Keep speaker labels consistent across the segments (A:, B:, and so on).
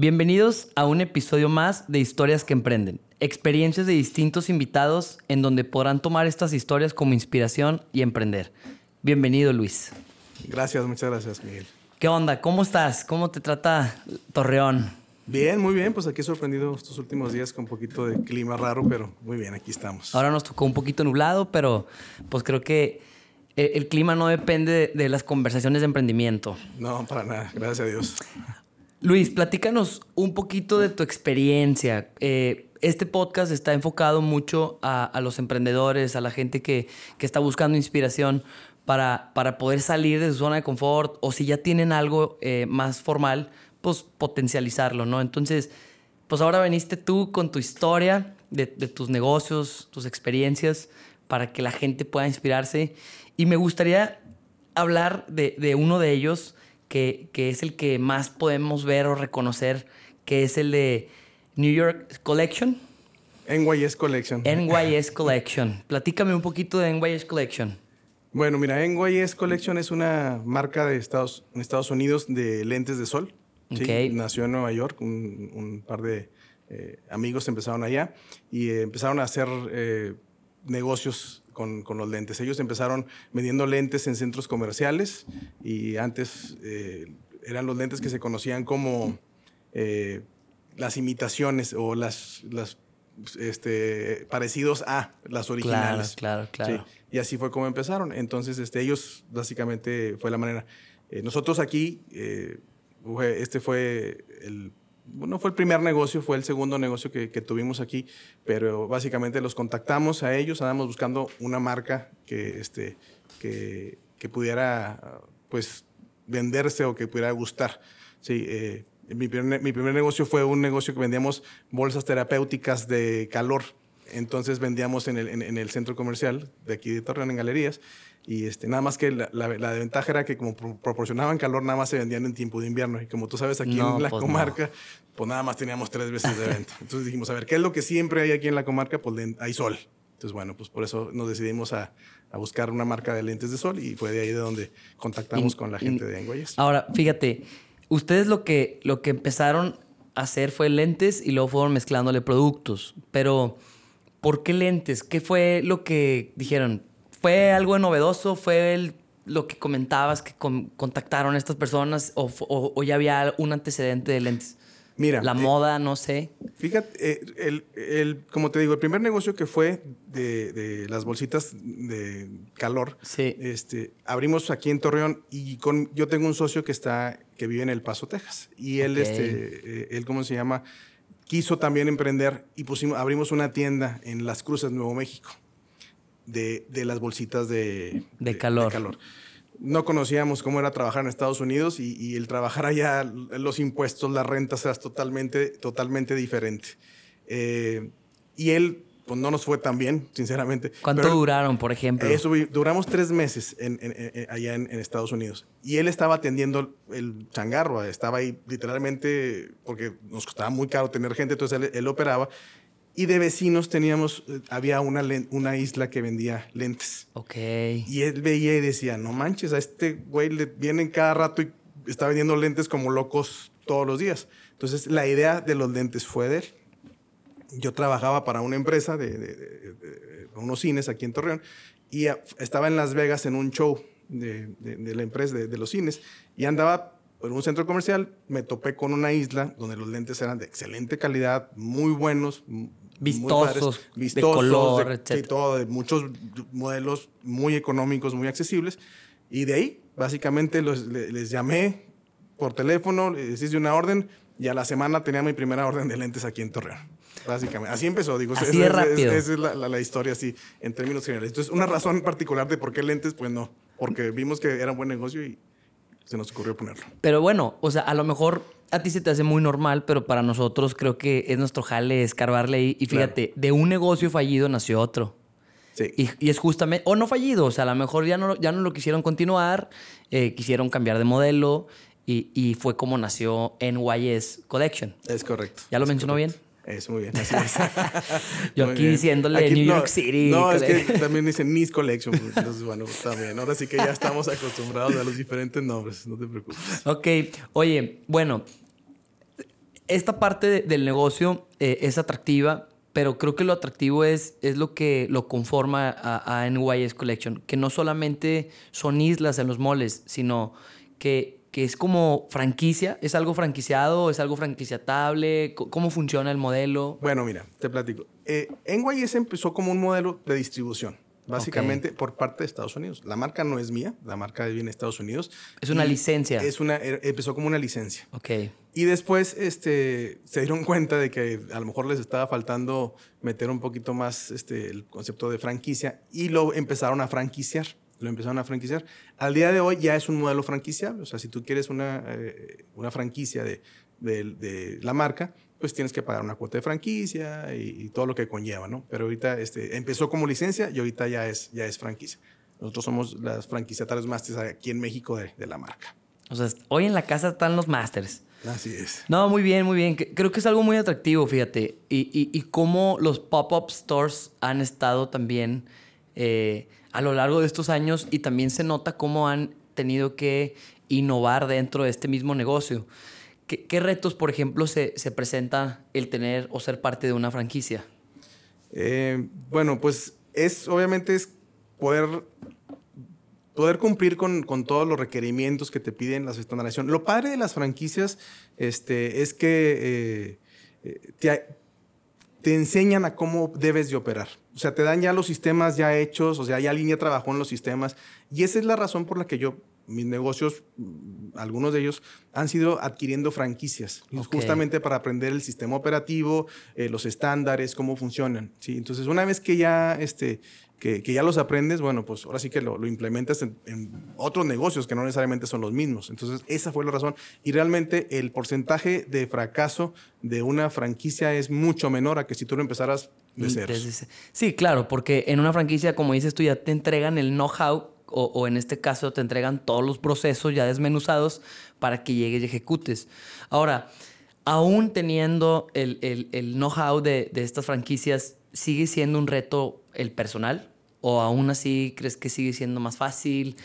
A: Bienvenidos a un episodio más de Historias que Emprenden. Experiencias de distintos invitados en donde podrán tomar estas historias como inspiración y emprender. Bienvenido, Luis.
B: Gracias, muchas gracias, Miguel.
A: ¿Qué onda? ¿Cómo estás? ¿Cómo te trata Torreón?
B: Bien, muy bien. Pues aquí sorprendido estos últimos días con un poquito de clima raro, pero muy bien, aquí estamos.
A: Ahora nos tocó un poquito nublado, pero pues creo que el, clima no depende de, las conversaciones de emprendimiento.
B: No, para nada. Gracias a Dios.
A: Luis, platícanos un poquito de tu experiencia. Eh, este podcast está enfocado mucho a, los emprendedores, a la gente que, está buscando inspiración para, para, poder salir de su zona de confort o si ya tienen algo eh, más formal, pues potencializarlo, ¿no? Entonces, pues ahora veniste tú con tu historia de, tus negocios, tus experiencias, para que la gente pueda inspirarse. Y me gustaría hablar de, de uno de ellos que, es el que más podemos ver o reconocer, que es el de New York Collection.
B: NYS Collection.
A: NYS Collection. Platícame un poquito de NYS Collection.
B: Bueno, mira, NYS Collection es una marca de Estados, en Estados Unidos de lentes de sol. Nació en Nueva York, un, par de eh, amigos empezaron allá y eh, empezaron a hacer eh, negocios con, con, los lentes. Ellos empezaron vendiendo lentes en centros comerciales y antes eh, eran los lentes que se conocían como eh, las imitaciones o las, las este, parecidos a las originales.
A: Claro, claro, claro.
B: Y así fue como empezaron. Entonces, este, ellos básicamente fue la manera. Eh, nosotros aquí, este fue el no fue el primer negocio, fue el segundo negocio que, tuvimos aquí, pero básicamente los contactamos a ellos, andábamos buscando una marca que, este, que, pudiera pues venderse o que pudiera gustar. Sí, eh, mi, primer, mi primer negocio fue un negocio que vendíamos bolsas terapéuticas de calor. Entonces vendíamos en el, en el centro comercial de aquí de Torreón, en galerías, y este, nada más que la, la, ventaja era que como proporcionaban calor, nada más se vendían en tiempo de invierno. Y como tú sabes, aquí en la pues comarca, pues nada más teníamos tres veces de venta. Entonces dijimos, a ver, ¿qué es lo que siempre hay aquí en la comarca? Pues hay sol. Entonces, bueno, pues por eso nos decidimos a, a buscar una marca de lentes de sol y fue de ahí de donde contactamos con la gente de Enguayes.
A: Ahora, fíjate, ustedes lo que, lo que empezaron a hacer fue lentes y luego fueron mezclándole productos. Pero, ¿por qué lentes? ¿Qué fue lo que dijeron? ¿Fue algo novedoso? ¿Fue lo que comentabas que contactaron a estas personas o, ya había un antecedente de lentes?
B: Mira.
A: La eh, moda, no sé.
B: Fíjate, eh, el, como te digo, el primer negocio que fue de, las bolsitas de calor,
A: sí.
B: este, abrimos aquí en Torreón y con, yo tengo un socio que está, que vive en El Paso, Texas. Y él, este, eh, él, ¿cómo se llama? Quiso también emprender y pusimos, abrimos una tienda en Las Cruces, Nuevo México de, las bolsitas de,
A: de, calor.
B: No conocíamos cómo era trabajar en Estados Unidos y, el trabajar allá, los impuestos, las rentas, era totalmente, totalmente diferente. Eh, y él, pues no nos fue tan bien, sinceramente.
A: ¿Cuánto duraron, por ejemplo?
B: Eso, duramos tres meses allá en, Estados Unidos. Y él estaba atendiendo el changarro, estaba ahí literalmente, porque nos costaba muy caro tener gente, entonces él, él operaba y de vecinos teníamos, eh, había una, una isla que vendía lentes.
A: Ok.
B: Y él veía y decía, no manches, a este güey le vienen cada rato y está vendiendo lentes como locos todos los días. Entonces la idea de los lentes fue de él. Yo trabajaba para una empresa de, unos cines aquí en Torreón y estaba en Las Vegas en un show de, la empresa de, los cines y andaba en un centro comercial, me topé con una isla donde los lentes eran de excelente calidad, muy buenos,
A: vistosos, de color,
B: etc. todo, de muchos modelos muy económicos, muy accesibles. Y de ahí, básicamente, les, llamé por teléfono, les hice una orden y a la semana tenía mi primera orden de lentes aquí en Torreón. Básicamente, así empezó, digo,
A: así es, rápido.
B: Esa es, la, historia así, en términos generales. Entonces, una razón particular de por qué lentes, pues no, porque vimos que era un buen negocio y se nos ocurrió ponerlo.
A: Pero bueno, o sea, a lo mejor a ti se te hace muy normal, pero para nosotros creo que es nuestro jale escarbarle ahí. Y fíjate, de un negocio fallido nació otro.
B: Sí.
A: Y, es justamente, o no fallido, o sea, a lo mejor ya no, ya no lo quisieron continuar, eh, quisieron cambiar de modelo y, fue como nació NYS Collection.
B: Es correcto.
A: ¿Ya lo mencionó bien?
B: Es muy bien,
A: Yo aquí diciéndole New York City.
B: No, es que también dicen Nice Collection. Pues, entonces, bueno, también. Ahora sí que ya estamos acostumbrados a los diferentes nombres, no te preocupes.
A: Ok, oye, bueno, esta parte del negocio eh, es atractiva, pero creo que lo atractivo es, es lo que lo conforma a, a NYS Collection, que no solamente son islas en los moles, sino que, que es como franquicia, es algo franquiciado, es algo franquiciatable, ¿cómo funciona el modelo?
B: Bueno, mira, te platico. Eh, NYS empezó como un modelo de distribución básicamente por parte de Estados Unidos. La marca no es mía, la marca viene de Estados Unidos.
A: Es una licencia.
B: Es una, er, empezó como una licencia.
A: Ok.
B: Y después este, se dieron cuenta de que a lo mejor les estaba faltando meter un poquito más este, el concepto de franquicia y lo empezaron a franquiciar. Lo empezaron a franquiciar. Al día de hoy ya es un modelo franquiciable. O sea, si tú quieres una, eh, una franquicia de, de, de la marca, pues tienes que pagar una cuota de franquicia y, todo lo que conlleva, ¿no? Pero ahorita este, empezó como licencia y ahorita ya es, ya es franquicia. Nosotros somos las franquiciatarios másters aquí en México de, de, la marca.
A: O sea, hoy en la casa están los másters.
B: Así es.
A: No, muy bien, muy bien. Creo que es algo muy atractivo, fíjate. Y, y, y cómo los pop-up stores han estado también eh, a lo largo de estos años y también se nota cómo han tenido que innovar dentro de este mismo negocio. ¿Qué, retos, por ejemplo, se, se, presenta el tener o ser parte de una franquicia?
B: Eh, bueno, pues es obviamente es poder, poder cumplir con, con, todos los requerimientos que te piden las estandarización. Lo padre de las franquicias este, es que eh, eh, te, te enseñan a cómo debes de operar. O sea, te dan ya los sistemas ya hechos, o sea, ya línea trabajó en los sistemas. Y esa es la razón por la que yo mis negocios, mm, algunos de ellos, han sido adquiriendo franquicias, justamente para aprender el sistema operativo, eh, los estándares, cómo funcionan. ¿sí? Entonces, una vez que ya, este, que, que ya los aprendes, bueno, pues ahora sí que lo, lo implementas en, en, otros negocios que no necesariamente son los mismos. Entonces, esa fue la razón. Y realmente el porcentaje de fracaso de una franquicia es mucho menor a que si tú lo empezaras de cero.
A: Sí, claro, porque en una franquicia, como dices tú, ya te entregan el know-how o, en este caso te entregan todos los procesos ya desmenuzados para que llegues y ejecutes. Ahora, aún teniendo el, el, el know-how de, de, estas franquicias, ¿sigue siendo un reto el personal? ¿O aún así crees que sigue siendo más fácil?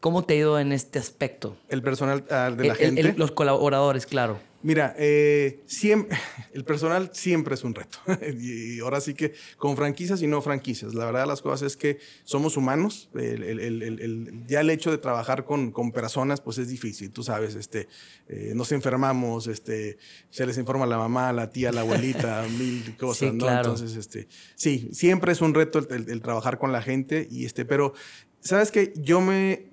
A: ¿Cómo te ha ido en este aspecto?
B: El personal uh, de la el, gente.
A: los colaboradores, claro.
B: Mira, eh, siempre, el personal siempre es un reto. y ahora sí que con franquicias y no franquicias. La verdad de las cosas es que somos humanos. El, el, el, ya el hecho de trabajar con, con, personas, pues es difícil. Tú sabes, este, eh, nos enfermamos, este, se les informa a la mamá, a la tía, a la abuelita, mil cosas, sí, ¿no? Claro. Entonces, este, sí, siempre es un reto el, trabajar con la gente. Y este, pero, ¿sabes qué? Yo me,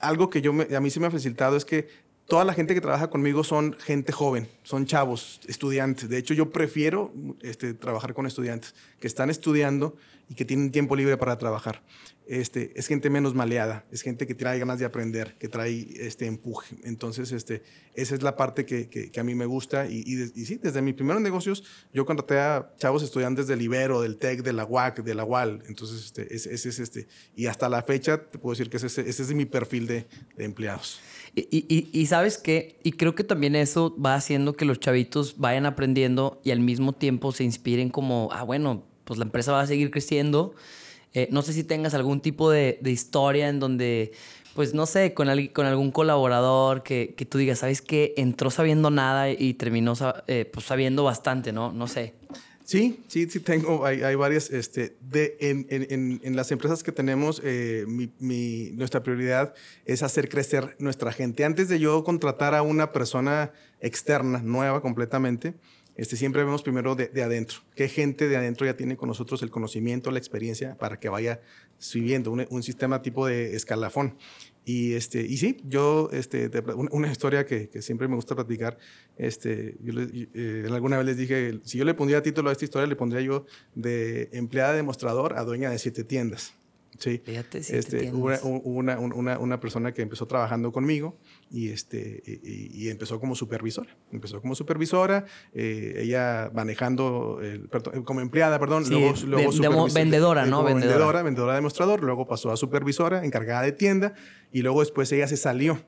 B: algo que yo me, a mí se me ha facilitado es que toda la gente que trabaja conmigo son gente joven, son chavos, estudiantes. De hecho, yo prefiero este, trabajar con estudiantes que están estudiando y que tienen tiempo libre para trabajar. Este, es gente menos maleada, es gente que trae ganas de aprender, que trae este empuje. Entonces, este, esa es la parte que, que, a mí me gusta. Y, sí, desde mis primeros negocios, yo contraté a chavos estudiantes del Ibero, del TEC, de la UAC, de la UAL. Entonces, este, ese, es este. Y hasta la fecha, te puedo decir que ese, ese es mi perfil de, de empleados.
A: Y, y, sabes qué, y creo que también eso va haciendo que los chavitos vayan aprendiendo y al mismo tiempo se inspiren como, ah, bueno, pues la empresa va a seguir creciendo. Eh, no sé si tengas algún tipo de, historia en donde, pues no sé, con, el, con algún colaborador que, que, tú digas, ¿sabes qué? Entró sabiendo nada y terminó eh, pues sabiendo bastante, ¿no? No sé.
B: Sí, sí, sí tengo, hay, varias, este, en, en, en, las empresas que tenemos, eh, nuestra prioridad es hacer crecer nuestra gente. Antes de yo contratar a una persona externa, nueva completamente, este, siempre vemos primero de, de, adentro. ¿Qué gente de adentro ya tiene con nosotros el conocimiento, la experiencia para que vaya subiendo un, un sistema tipo de escalafón? Y, este, y sí, yo, este, una historia que, que siempre me gusta platicar, este, yo eh, alguna vez les dije, si yo le pondría título a esta historia, le pondría yo de empleada demostrador a dueña de siete tiendas. Sí.
A: Fíjate,
B: este, una, una, una, una, persona que empezó trabajando conmigo y, este, y, y empezó como supervisora. Empezó como supervisora, eh, ella manejando, el, perdón, como empleada, perdón,
A: sí,
B: luego,
A: luego vendedora, ¿no?
B: Vendedora. vendedora, vendedora demostrador, luego pasó a supervisora, encargada de tienda y luego después ella se salió.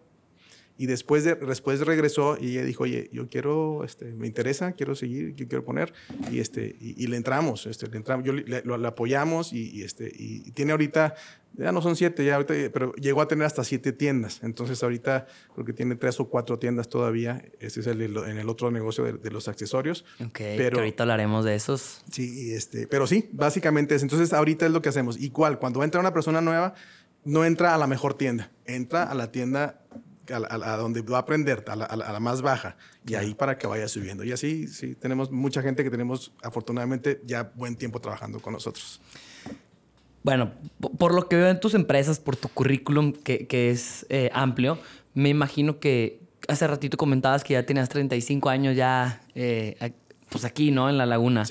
B: Y después, de, después regresó y ella dijo, oye, yo quiero, este, me interesa, quiero seguir, yo quiero poner. Y, este, y, le entramos, este, le entramos, yo le, lo, apoyamos y, este, y tiene ahorita, ya no son siete, ya ahorita, pero llegó a tener hasta siete tiendas. Entonces ahorita creo que tiene tres o cuatro tiendas todavía. Este es el, en el otro negocio de, los accesorios.
A: Ok, pero ahorita hablaremos de esos.
B: Sí, este, pero sí, básicamente es. Entonces ahorita es lo que hacemos. Igual, cuando entra una persona nueva, no entra a la mejor tienda, entra a la tienda a, donde va a aprender, a la, más baja, y ahí para que vaya subiendo. Y así, sí, tenemos mucha gente que tenemos, afortunadamente, ya buen tiempo trabajando con nosotros.
A: Bueno, por lo que veo en tus empresas, por tu currículum, que, es eh, amplio, me imagino que hace ratito comentabas que ya tenías 35 años ya, eh, pues aquí, ¿no? En La Laguna,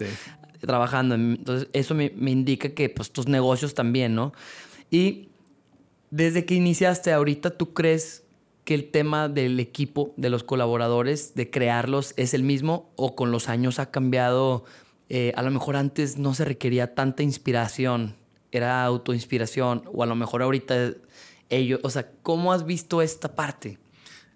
A: trabajando. Entonces, eso me, me, indica que, pues, tus negocios también, ¿no? Y desde que iniciaste ahorita, ¿tú crees que el tema del equipo, de los colaboradores, de crearlos, es el mismo o con los años ha cambiado? Eh, a lo mejor antes no se requería tanta inspiración, era autoinspiración, o a lo mejor ahorita ellos, o sea, ¿cómo has visto esta parte?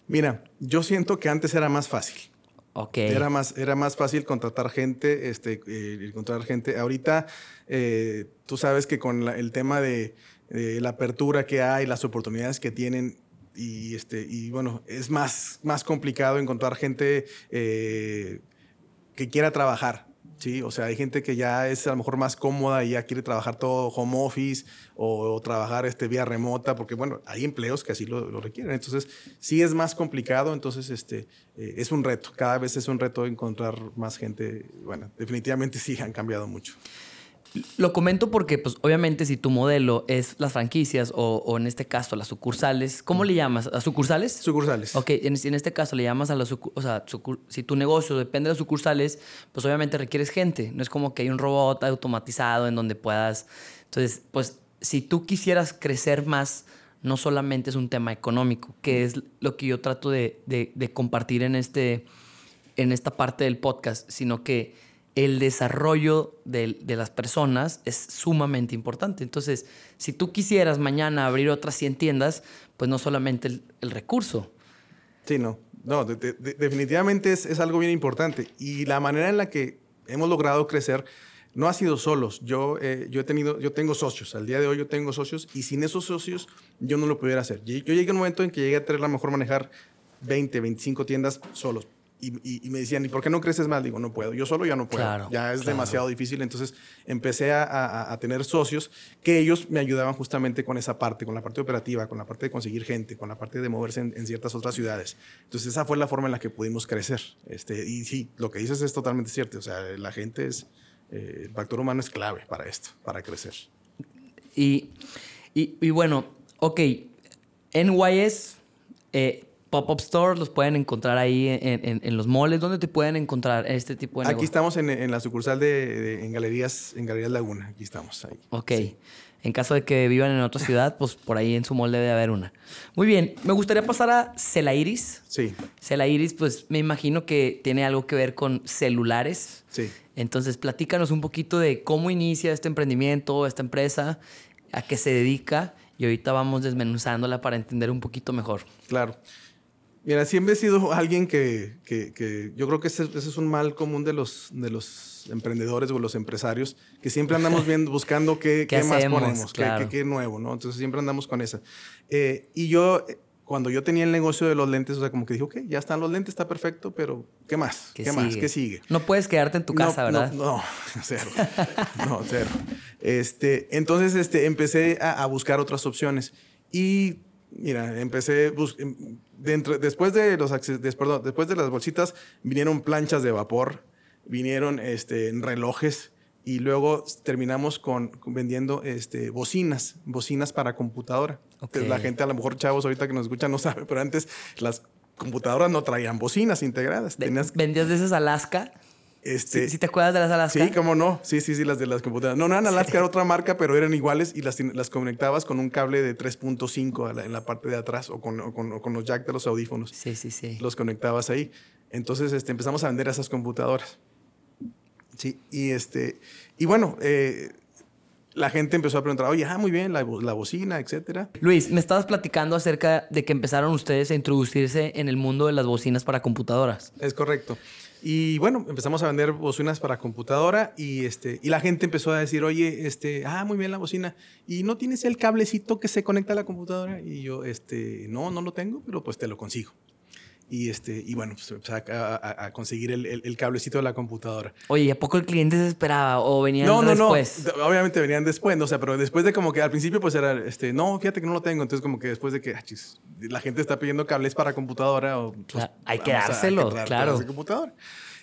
B: Mira, yo siento que antes era más fácil.
A: Ok.
B: Era más, era más fácil contratar gente, este, eh, contratar gente. Ahorita, eh, tú sabes que con el tema de, de, la apertura que hay, las oportunidades que tienen, y, este, y bueno, es más, más complicado encontrar gente eh, que quiera trabajar. Sí, o sea, hay gente que ya es a lo mejor más cómoda y ya quiere trabajar todo home office o, trabajar este, vía remota, porque bueno, hay empleos que así lo, requieren. Entonces, sí es más complicado, entonces este, eh, es un reto. Cada vez es un reto encontrar más gente. Bueno, definitivamente sí han cambiado mucho.
A: Lo comento porque, pues, obviamente, si tu modelo es las franquicias o, en este caso las sucursales, ¿cómo le llamas? ¿A sucursales?
B: Sucursales.
A: Ok, en, este caso le llamas a las o sea, si tu negocio depende de las sucursales, pues obviamente requieres gente. No es como que hay un robot automatizado en donde puedas. Entonces, pues, si tú quisieras crecer más, no solamente es un tema económico, que es lo que yo trato de, de compartir en, este, en esta parte del podcast, sino que el desarrollo de, las personas es sumamente importante. Entonces, si tú quisieras mañana abrir otras 100 tiendas, pues no solamente el, recurso.
B: Sí, no. No, definitivamente es, algo bien importante. Y la manera en la que hemos logrado crecer no ha sido solos. Yo, eh, yo, he tenido, yo tengo socios. Al día de hoy yo tengo socios y sin esos socios yo no lo pudiera hacer. Yo llegué a un momento en que llegué a tener la mejor manejar 20, 25 tiendas solos y, me decían, ¿y por qué no creces más? Digo, no puedo, yo solo ya no puedo, ya es demasiado difícil. Entonces empecé a, tener socios que ellos me ayudaban justamente con esa parte, con la parte operativa, con la parte de conseguir gente, con la parte de moverse en, ciertas otras ciudades. Entonces esa fue la forma en la que pudimos crecer. Este, y sí, lo que dices es totalmente cierto. O sea, la gente es, eh, el factor humano es clave para esto, para crecer.
A: Y, y, y bueno, ok, NYS... Eh, Pop-up stores los pueden encontrar ahí en, los moles. ¿Dónde te pueden encontrar este tipo de
B: Aquí estamos en, la sucursal de, en Galerías en Galerías Laguna. Aquí estamos ahí.
A: Ok. En caso de que vivan en otra ciudad, pues por ahí en su molde debe haber una. Muy bien. Me gustaría pasar a Celairis.
B: Sí.
A: Celairis, pues me imagino que tiene algo que ver con celulares.
B: Sí.
A: Entonces, platícanos un poquito de cómo inicia este emprendimiento, esta empresa, a qué se dedica. Y ahorita vamos desmenuzándola para entender un poquito mejor.
B: Claro. Mira, siempre he sido alguien que, que, yo creo que ese, es un mal común de los, de los emprendedores o los empresarios, que siempre andamos viendo, buscando qué, qué, más ponemos, qué, nuevo, ¿no? Entonces siempre andamos con esa. Eh, y yo, cuando yo tenía el negocio de los lentes, o sea, como que dije, ok, ya están los lentes, está perfecto, pero ¿qué más? ¿Qué, más? ¿Qué sigue?
A: No puedes quedarte en tu casa, ¿verdad?
B: No, no, cero. no, cero. Este, entonces este, empecé a, a buscar otras opciones. Y Mira, empecé em, dentro, después de los perdón, después de las bolsitas vinieron planchas de vapor, vinieron este, relojes y luego terminamos con, vendiendo este, bocinas, bocinas para computadora. La gente a lo mejor chavos ahorita que nos escuchan no sabe, pero antes las computadoras no traían bocinas integradas.
A: ¿Vendías de esas Alaska?
B: Este,
A: ¿Sí, te acuerdas de las Alaska?
B: Sí, cómo no. Sí, sí, sí, las de las computadoras. No, no eran Alaska, era otra marca, pero eran iguales y las, las conectabas con un cable de 3.5 en la parte de atrás o con, con, los jack de los audífonos.
A: Sí, sí, sí.
B: Los conectabas ahí. Entonces este, empezamos a vender esas computadoras. Sí, y, este, y bueno, eh, la gente empezó a preguntar, oye, ah, muy bien, la, la, bocina, etcétera.
A: Luis, me estabas platicando acerca de que empezaron ustedes a introducirse en el mundo de las bocinas para computadoras.
B: Es correcto. Y bueno, empezamos a vender bocinas para computadora y, este, y la gente empezó a decir, oye, este, ah, muy bien la bocina. ¿Y no tienes el cablecito que se conecta a la computadora? Y yo, este, no, no lo tengo, pero pues te lo consigo. Y, este, y bueno, pues empecé a, a, conseguir el, el, cablecito de la computadora.
A: Oye, ¿y a poco el cliente se esperaba o venían no, no, después?
B: No, obviamente venían después, ¿no? o sea, pero después de como que al principio pues era, este, no, fíjate que no lo tengo. Entonces como que después de que, ah, chis, la gente está pidiendo cables para computadora o... Pues,
A: hay que dárselo, claro.
B: Computadora.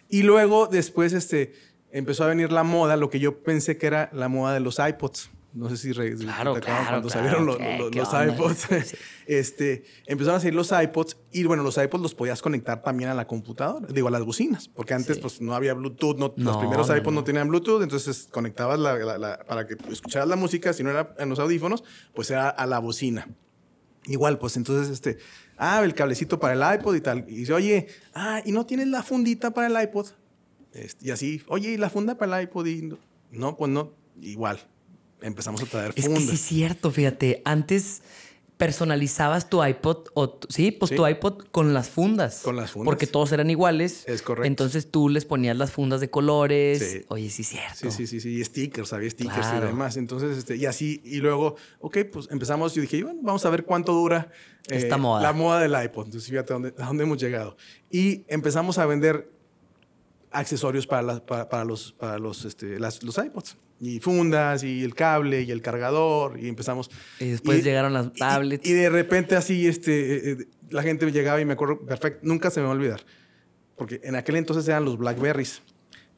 B: Y luego después este, empezó a venir la moda, lo que yo pensé que era la moda de los iPods. No sé si
A: claro, claro,
B: cuando salieron los, los, iPods. este, empezaron a salir los iPods y bueno, los iPods los podías conectar también a la computadora, digo, a las bocinas, porque antes pues no había Bluetooth, no, los primeros iPods no, tenían Bluetooth, entonces conectabas la, para que escucharas la música, si no era en los audífonos, pues era a la bocina. Igual, pues entonces, este, ah, el cablecito para el iPod y tal. Y dice, oye, ah, ¿y no tienes la fundita para el iPod? Este, y así, oye, ¿y la funda para el iPod? Y no, pues no, igual empezamos a traer fundas.
A: Es que sí cierto, fíjate. Antes personalizabas tu iPod o sí, pues tu iPod con las fundas.
B: Con las fundas.
A: Porque todos eran iguales.
B: Es correcto.
A: Entonces tú les ponías las fundas de colores. Oye, sí es cierto.
B: Sí, sí, sí, sí. Y stickers, había stickers y demás. Entonces, este, y así, y luego, ok, pues empezamos. Yo dije, bueno, vamos a ver cuánto dura
A: Esta eh, moda.
B: la moda del iPod. Entonces, fíjate a dónde, a dónde hemos llegado. Y empezamos a vender accesorios para, para, los, para los, este, las, los iPods. Y fundas, y el cable, y el cargador, y empezamos.
A: Y después llegaron las tablets.
B: Y, de repente así, este, eh, eh, la gente llegaba y me acuerdo, perfecto, nunca se me va a olvidar. Porque en aquel entonces eran los Blackberries.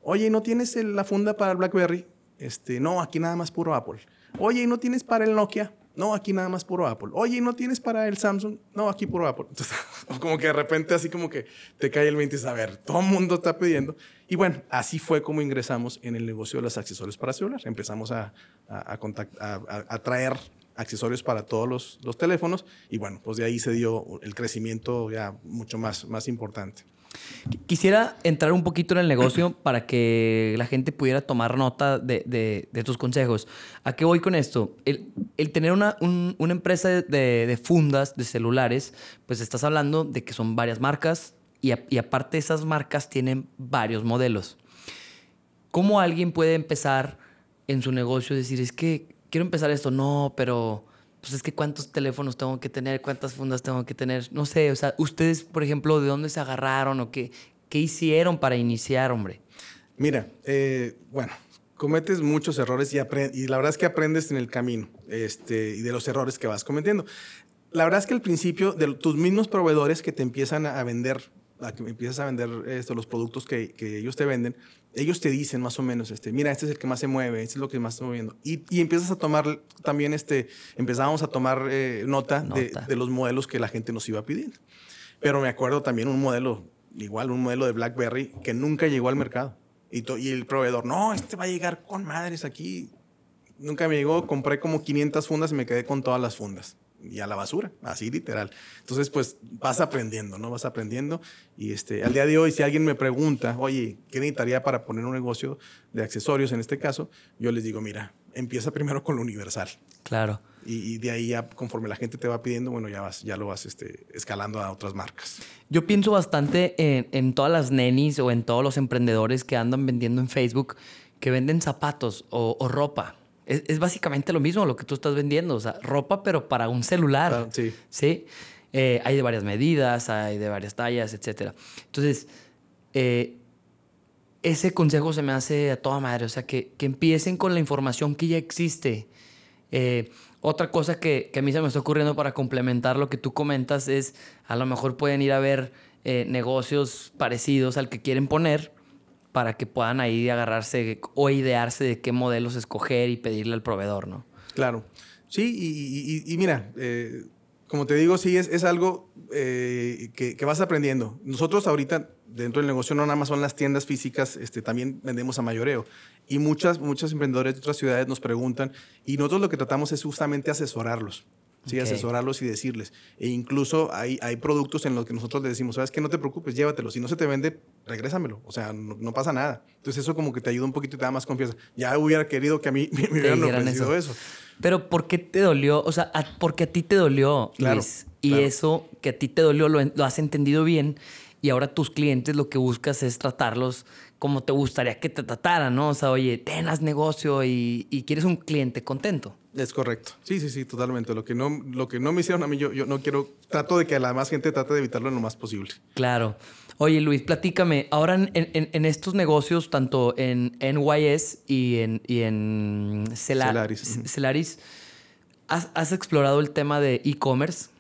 B: Oye, ¿no tienes la funda para el Blackberry? Este, no, aquí nada más puro Apple. Oye, ¿no tienes para el Nokia? No, aquí nada más puro Apple. Oye, ¿no tienes para el Samsung? No, aquí puro Apple. Entonces, como que de repente así como que te cae el 20 y a ver, todo el mundo está pidiendo. Y bueno, así fue como ingresamos en el negocio de los accesorios para celular. Empezamos a, a, a, traer accesorios para todos los, los, teléfonos y bueno, pues de ahí se dio el crecimiento ya mucho más, más importante.
A: Quisiera entrar un poquito en el negocio para que la gente pudiera tomar nota de, de, tus consejos. ¿A qué voy con esto? El, el tener una, una empresa de, de, fundas, de celulares, pues estás hablando de que son varias marcas y, y aparte esas marcas tienen varios modelos. ¿Cómo alguien puede empezar en su negocio y decir, es que quiero empezar esto? No, pero pues es que cuántos teléfonos tengo que tener, cuántas fundas tengo que tener, no sé, o sea, ustedes, por ejemplo, ¿de dónde se agarraron o qué, qué hicieron para iniciar, hombre?
B: Mira, eh, bueno, cometes muchos errores y, y, la verdad es que aprendes en el camino este, y de los errores que vas cometiendo. La verdad es que al principio, de tus mismos proveedores que te empiezan a vender, a que empiezas a vender esto, los productos que, que ellos te venden, ellos te dicen más o menos, este, mira, este es el que más se mueve, este es lo que más está moviendo. Y, y empiezas a tomar también, este, empezábamos a tomar eh, nota, De, de, los modelos que la gente nos iba pidiendo. Pero me acuerdo también un modelo, igual un modelo de BlackBerry que nunca llegó al mercado. Y, y el proveedor, no, este va a llegar con madres aquí. Nunca me llegó, compré como 500 fundas y me quedé con todas las fundas y a la basura, así literal. Entonces, pues vas aprendiendo, ¿no? Vas aprendiendo. Y este, al día de hoy, si alguien me pregunta, oye, ¿qué necesitaría para poner un negocio de accesorios en este caso? Yo les digo, mira, empieza primero con lo universal.
A: Claro.
B: Y, de ahí, ya, conforme la gente te va pidiendo, bueno, ya, vas, ya lo vas este, escalando a otras marcas.
A: Yo pienso bastante en, en todas las nenis o en todos los emprendedores que andan vendiendo en Facebook que venden zapatos o, o ropa es, básicamente lo mismo lo que tú estás vendiendo, o sea, ropa pero para un celular. Ah,
B: sí.
A: Sí. Eh, hay de varias medidas, hay de varias tallas, etc. Entonces, eh, ese consejo se me hace a toda madre, o sea, que, que empiecen con la información que ya existe. Eh, otra cosa que, que, a mí se me está ocurriendo para complementar lo que tú comentas es, a lo mejor pueden ir a ver negocios parecidos al que quieren poner para que puedan ahí agarrarse o idearse de qué modelos escoger y pedirle al proveedor, ¿no?
B: Claro. Sí, y, mira, eh, como te digo, sí, es, algo eh, que, que, vas aprendiendo. Nosotros ahorita, dentro del negocio, no nada más son las tiendas físicas, este, también vendemos a mayoreo. Y muchas, muchos emprendedores de otras ciudades nos preguntan, y nosotros lo que tratamos es justamente asesorarlos. ¿Sí? asesorarlos y decirles. E incluso hay, hay productos en los que nosotros les decimos, sabes que no te preocupes, llévatelo. Si no se te vende, regrésamelo. O sea, no, pasa nada. Entonces eso como que te ayuda un poquito y te da más confianza. Ya hubiera querido que a mí me, hubieran ofrecido eso.
A: Pero ¿por qué te dolió? O sea, porque a ti te dolió, Luis. Y eso que a ti te dolió lo, lo has entendido bien y ahora tus clientes lo que buscas es tratarlos como te gustaría que te trataran, ¿no? O sea, oye, tenas negocio y, y, quieres un cliente contento.
B: Es correcto. Sí, sí, sí, totalmente. Lo que no, lo que no me hicieron a mí, yo, yo no quiero, trato de que la más gente trate de evitarlo lo más posible.
A: Claro. Oye, Luis, platícame, ahora en, en, en estos negocios, tanto en NYS y en, y en Celaris, Celaris ¿has, ¿has explorado el tema de e-commerce?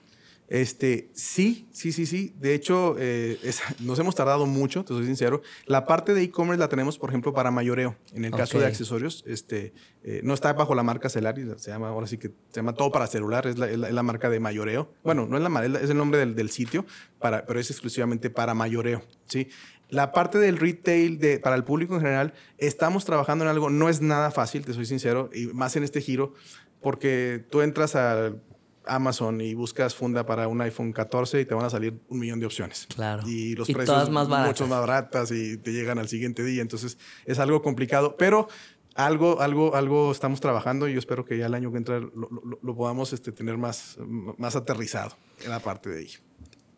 B: Este, sí, sí, sí, sí. De hecho, eh, nos hemos tardado mucho, te soy sincero. La parte de e-commerce la tenemos, por ejemplo, para mayoreo. En el caso de accesorios, este, eh, no está bajo la marca Celari, se llama, ahora sí que se llama todo para celular, es la, marca de mayoreo. Bueno, no es la es el nombre del, sitio, para, pero es exclusivamente para mayoreo, ¿sí? La parte del retail de, para el público en general, estamos trabajando en algo, no es nada fácil, te soy sincero, y más en este giro, porque tú entras al Amazon y buscas funda para un iPhone 14 y te van a salir un millón de opciones.
A: Claro.
B: Y los precios todas más mucho más baratas y te llegan al siguiente día. Entonces es algo complicado, pero algo, algo, algo estamos trabajando y yo espero que ya el año que entra lo, podamos este, tener más, más aterrizado en la parte de ahí.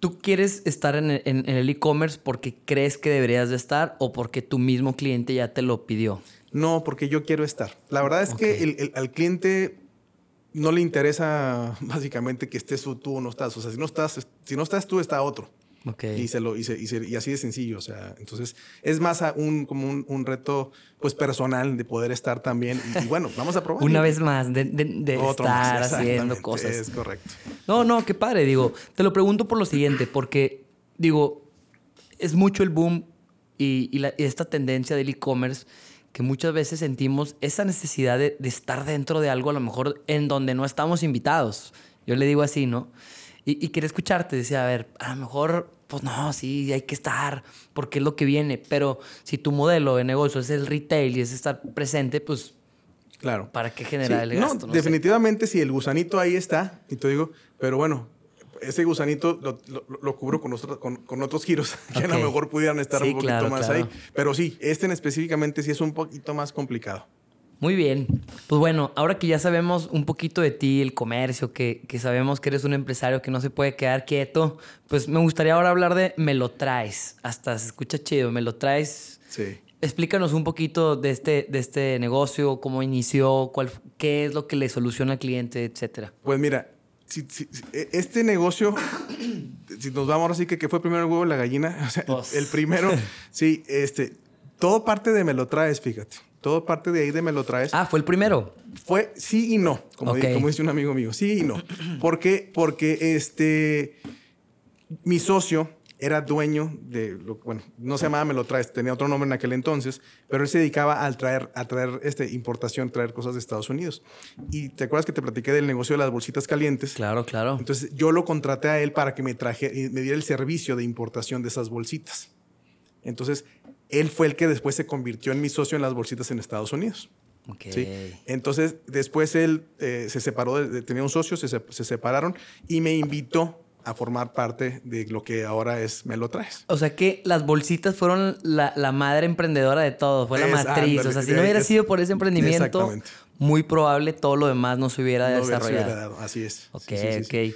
A: ¿Tú quieres estar en, el e-commerce porque crees que deberías de estar o porque tu mismo cliente ya te lo pidió?
B: No, porque yo quiero estar. La verdad es que el, al cliente no le interesa básicamente que estés tú o no estás. O sea, si no estás, si no estás tú, está otro. Okay. Y, se lo, y, y, así de sencillo. O sea, entonces es más un, como un, reto pues personal de poder estar también. Y, bueno, vamos a probar.
A: Una vez más, de, estar haciendo cosas.
B: Es correcto.
A: No, no, qué padre. Digo, te lo pregunto por lo siguiente, porque digo, es mucho el boom y, la, esta tendencia del e-commerce que muchas veces sentimos esa necesidad de, estar dentro de algo a lo mejor en donde no estamos invitados. Yo le digo así, ¿no? Y, y quería escucharte, decía, a ver, a lo mejor, pues no, sí, hay que estar, porque es lo que viene, pero si tu modelo de negocio es el retail y es estar presente, pues...
B: Claro.
A: ¿Para qué generar el gasto?
B: No, definitivamente sí, el gusanito ahí está, y te digo, pero bueno, ese gusanito lo, cubro con, con, otros giros que a lo mejor pudieran estar un poquito más ahí. Pero sí, este en específicamente sí es un poquito más complicado.
A: Muy bien. Pues bueno, ahora que ya sabemos un poquito de ti, el comercio, que, que, sabemos que eres un empresario que no se puede quedar quieto, pues me gustaría ahora hablar de me lo traes. Hasta se escucha chido, me lo traes.
B: Sí.
A: Explícanos un poquito de este, de este negocio, cómo inició, cuál, qué es lo que le soluciona al cliente, etcétera.
B: Pues mira, e, este negocio, si nos vamos ahora sí que, que fue primero el huevo la gallina, pues. el, primero, sí, este, todo parte de me lo traes, fíjate. Todo parte de ahí de me lo traes.
A: Ah, fue el primero.
B: Fue sí y no, como, como dice un amigo mío, sí y no. ¿Por qué? Porque este, mi socio, era dueño de, lo, bueno, no se llamaba Me lo traes, tenía otro nombre en aquel entonces, pero él se dedicaba al traer, a traer este, importación, traer cosas de Estados Unidos. Y te acuerdas que te platiqué del negocio de las bolsitas calientes.
A: Claro, claro.
B: Entonces yo lo contraté a él para que me, traje, me diera el servicio de importación de esas bolsitas. Entonces él fue el que después se convirtió en mi socio en las bolsitas en Estados Unidos.
A: Okay.
B: ¿sí? Entonces, después él eh, se separó, tenía un socio, se, se separaron y me invitó a formar parte de lo que ahora es Me lo traes.
A: O sea que las bolsitas fueron la, la madre emprendedora de todo, fue la matriz. o sea, si no hubiera sido por ese emprendimiento, muy probable todo lo demás no se hubiera desarrollado.
B: Así es.
A: Ok, ok.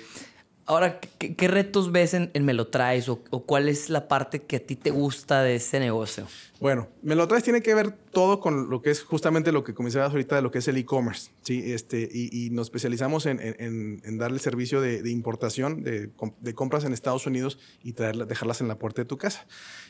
A: Ahora, ¿qué, retos ves en, Me lo traes o, cuál es la parte que a ti te gusta de ese negocio?
B: Bueno, Me lo traes tiene que ver todo con lo que es justamente lo que comentabas ahorita de lo que es el e-commerce, ¿sí? Este, y, nos especializamos en, en, darle servicio de, importación de, compras en Estados Unidos y dejarlas en la puerta de tu casa.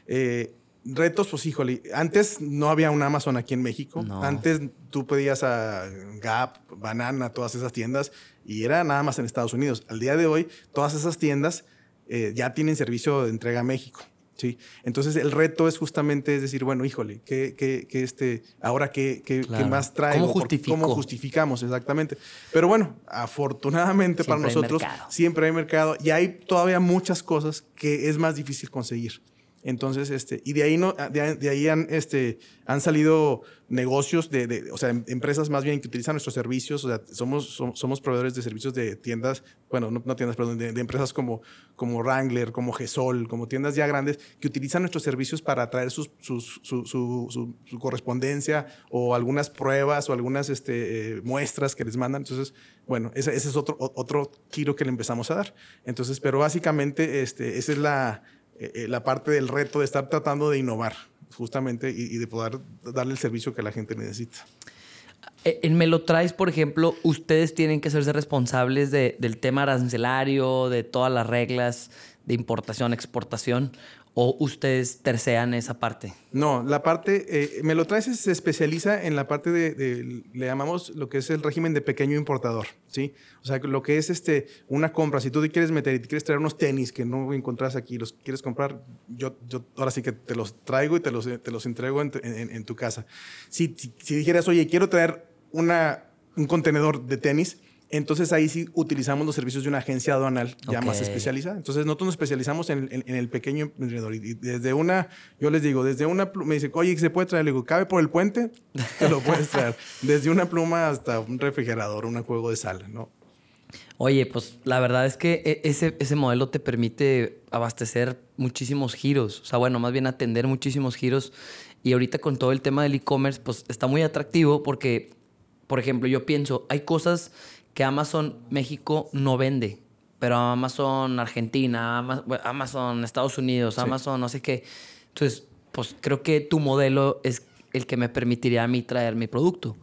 B: Eh, retos, pues híjole, antes no había un Amazon aquí en México. Antes tú pedías a Gap, Banana, todas esas tiendas y era nada más en Estados Unidos. Al día de hoy, todas esas tiendas eh, ya tienen servicio de entrega a México. ¿sí? Entonces el reto es justamente es decir, bueno, híjole, ¿qué, qué, qué este, ahora qué, qué, más trae?
A: ¿Cómo, ¿Cómo
B: justificamos? Exactamente. Pero bueno, afortunadamente para nosotros siempre hay mercado y hay todavía muchas cosas que es más difícil conseguir. Entonces, este, y de ahí, no, de, ahí han, este, han salido negocios de, de, o sea, em, empresas más bien que utilizan nuestros servicios, o sea, somos, somos, proveedores de servicios de tiendas, bueno, no, tiendas, perdón, de, empresas como, como Wrangler, como Gesol, como tiendas ya grandes, que utilizan nuestros servicios para traer sus, su, su, correspondencia o algunas pruebas o algunas este, eh, muestras que les mandan. Entonces, bueno, ese, ese es otro, otro giro que le empezamos a dar. Entonces, pero básicamente, este, esa es la eh, eh, la parte del reto de estar tratando de innovar, justamente, y, de poder darle el servicio que la gente necesita.
A: Eh, en Melotraes, por ejemplo, ustedes tienen que hacerse responsables del tema arancelario, de todas las reglas de importación, exportación, o ustedes tercean esa parte?
B: No, la parte, eh, me lo traes, se especializa en la parte de, le llamamos lo que es el régimen de pequeño importador, ¿sí? O sea, lo que es este, una compra, si tú te quieres meter y te quieres traer unos tenis que no encontrás aquí, los quieres comprar, yo, yo ahora sí que te los traigo y te los, te los entrego en, tu casa. Si, si, si dijeras, oye, quiero traer una, un contenedor de tenis, entonces ahí sí utilizamos los servicios de una agencia aduanal ya más especializada. Entonces nosotros nos especializamos en, el pequeño emprendedor. Y desde una, yo les digo, desde una pluma, me dice, oye, ¿se puede traer? Le digo, ¿cabe por el puente? Te lo puedes traer. desde una pluma hasta un refrigerador, un juego de sal, ¿no?
A: Oye, pues la verdad es que e, ese, ese modelo te permite abastecer muchísimos giros. O sea, bueno, más bien atender muchísimos giros. Y ahorita con todo el tema del e-commerce, pues está muy atractivo porque, por ejemplo, yo pienso, hay cosas que Amazon México no vende, pero Amazon Argentina, Amazon Estados Unidos, Amazon no sé qué. Entonces, pues creo que tu modelo es el que me permitiría a mí traer mi producto.